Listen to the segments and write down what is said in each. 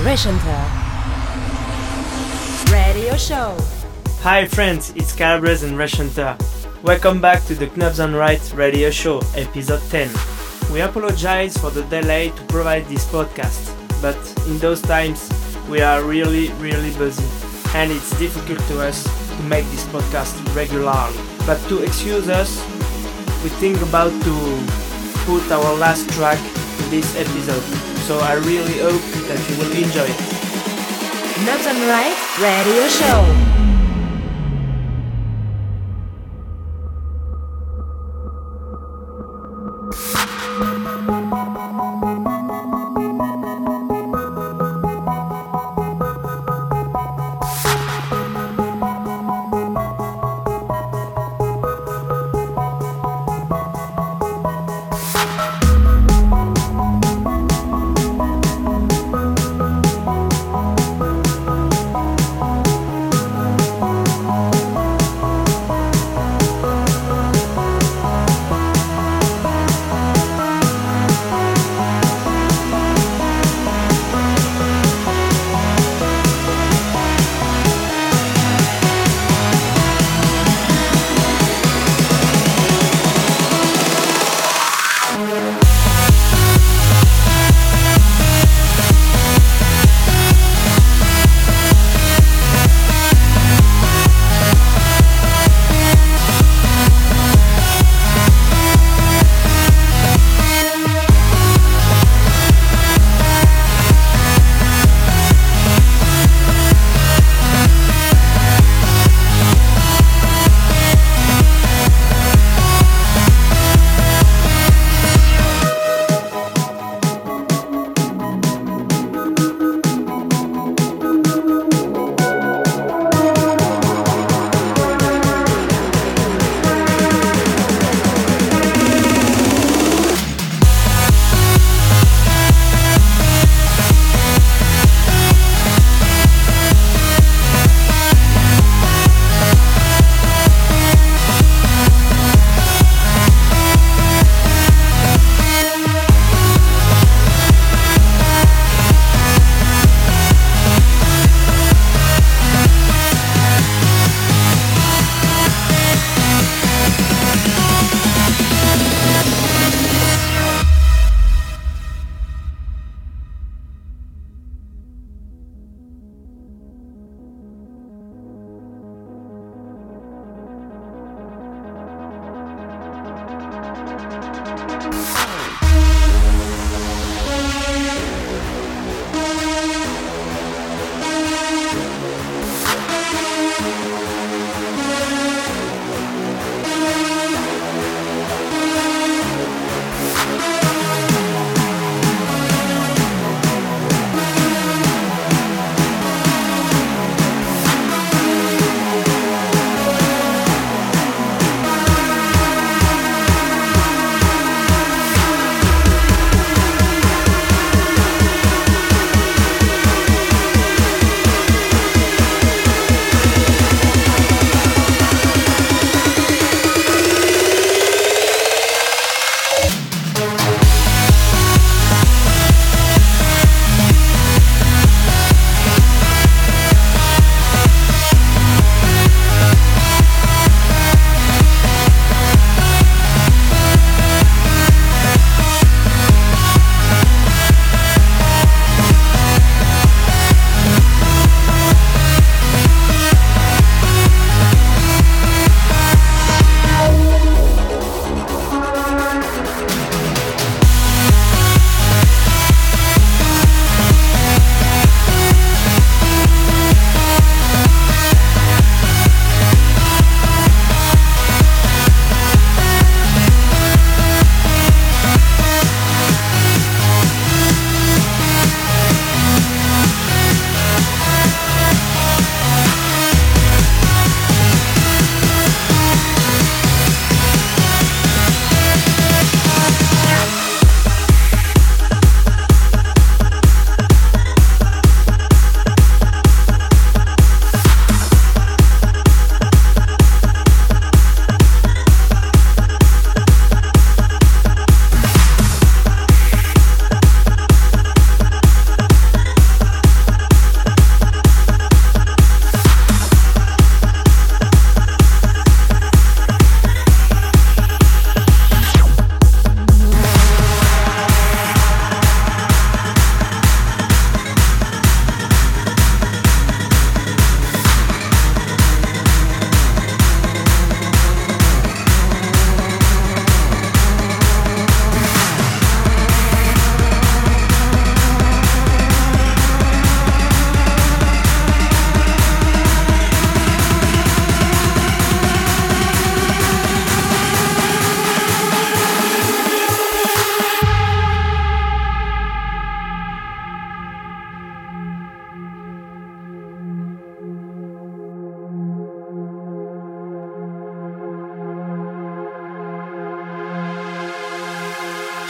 Rechanter. Radio Show. Hi friends, it's Calabrese and Rechanter. Welcome back to the Knobs on Right radio show, episode 10. We apologize for the delay to provide this podcast, but in those times we are really, really busy, and it's difficult to us to make this podcast regularly. But to excuse us, we think about to put our last track in this episode, so I really hope that you will enjoy it. Knobs on Right Radio Show.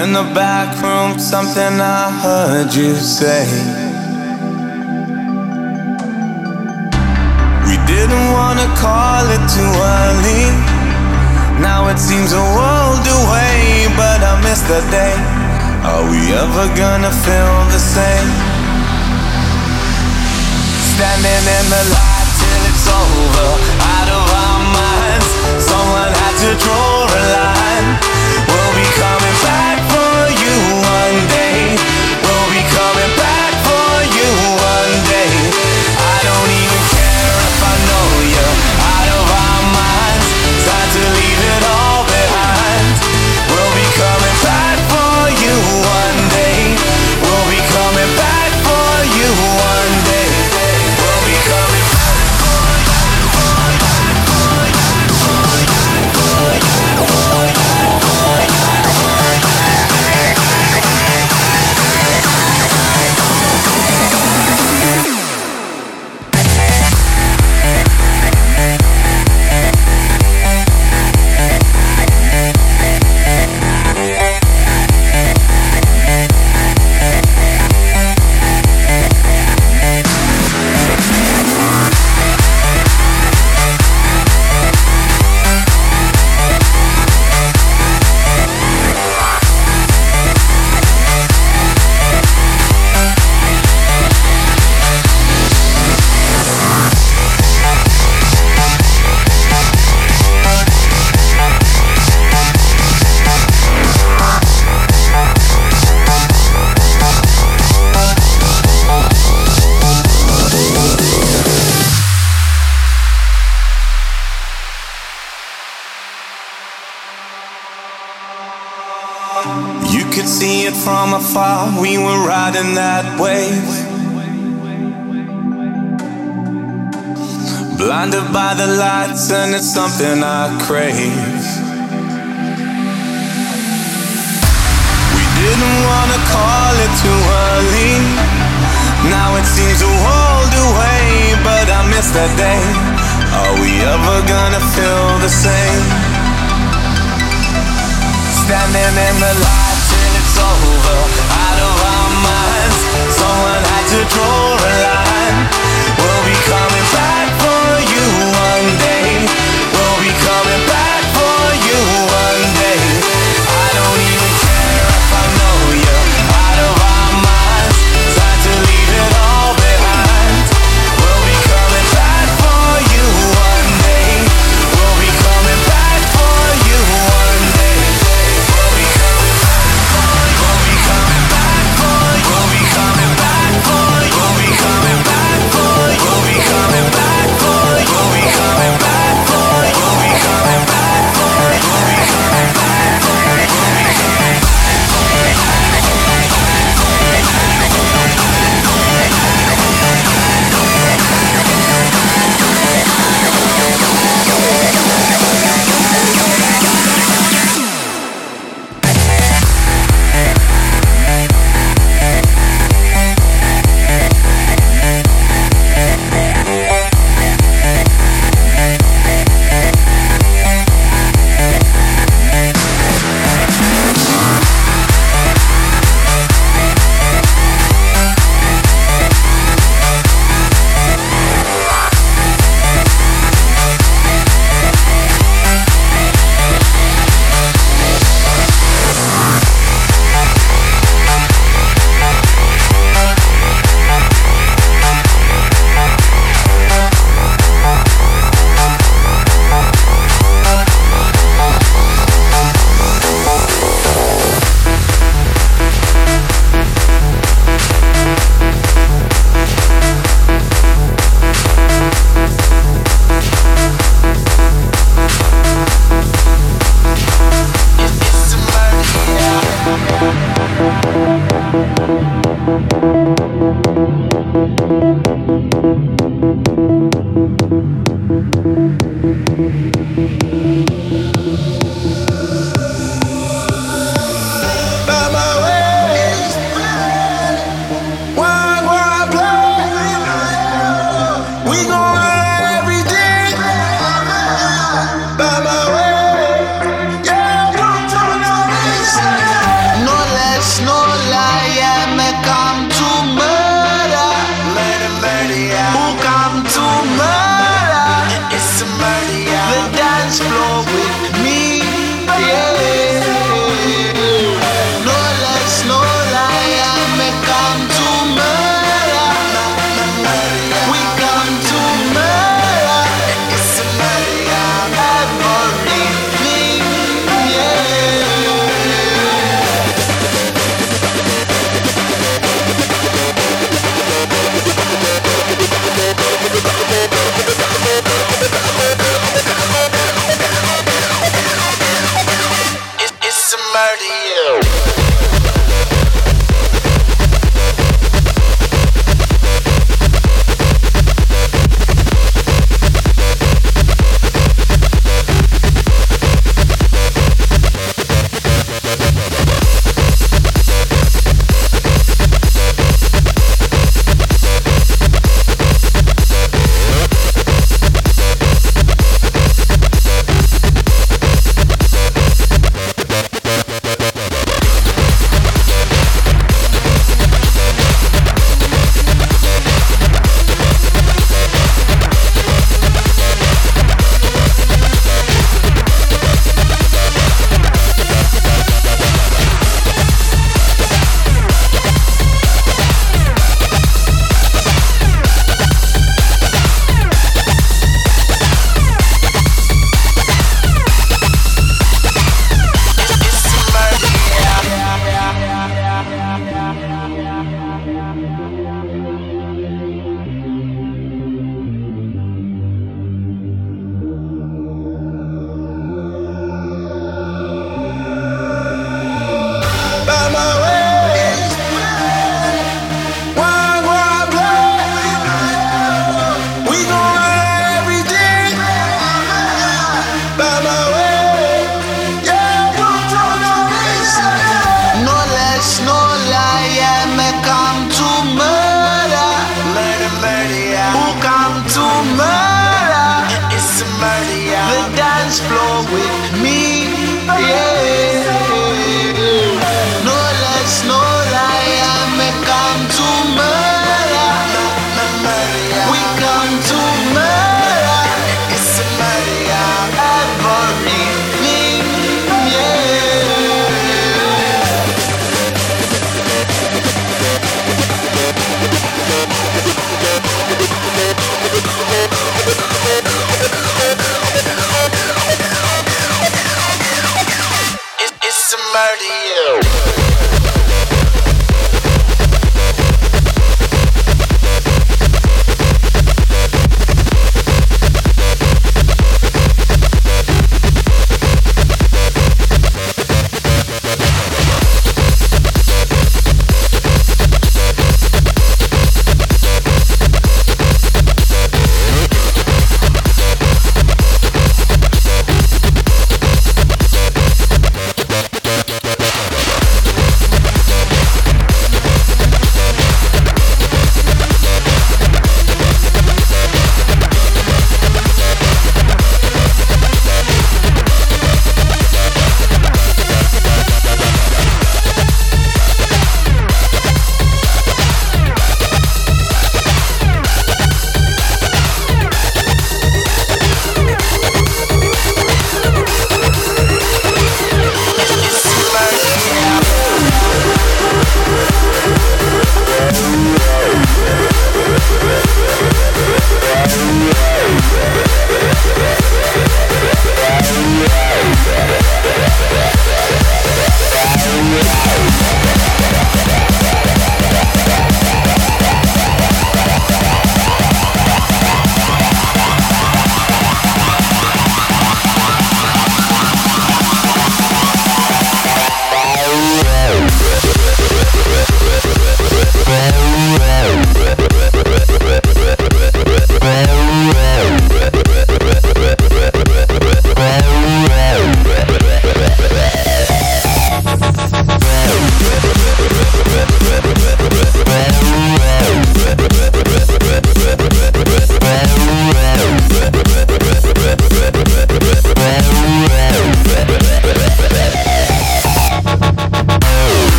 In the back room, something I heard you say. We didn't wanna call it too early. Now it seems a world away, but I miss the day. Are we ever gonna feel the same? Standing in the light till it's over, out of our minds. Someone had to draw Blinded by the lights, and it's something I crave. We didn't wanna call it too early. Now it seems a world away, but I miss that day. Are we ever gonna feel the same? Standing in the light till it's over, out of our minds. Someone had to draw a line.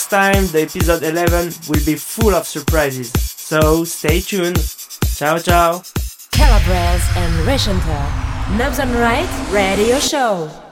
Next time, the episode 11 will be full of surprises. So stay tuned. Ciao, ciao. Calabrese and Rechanter. Knobs on Right Radio Show.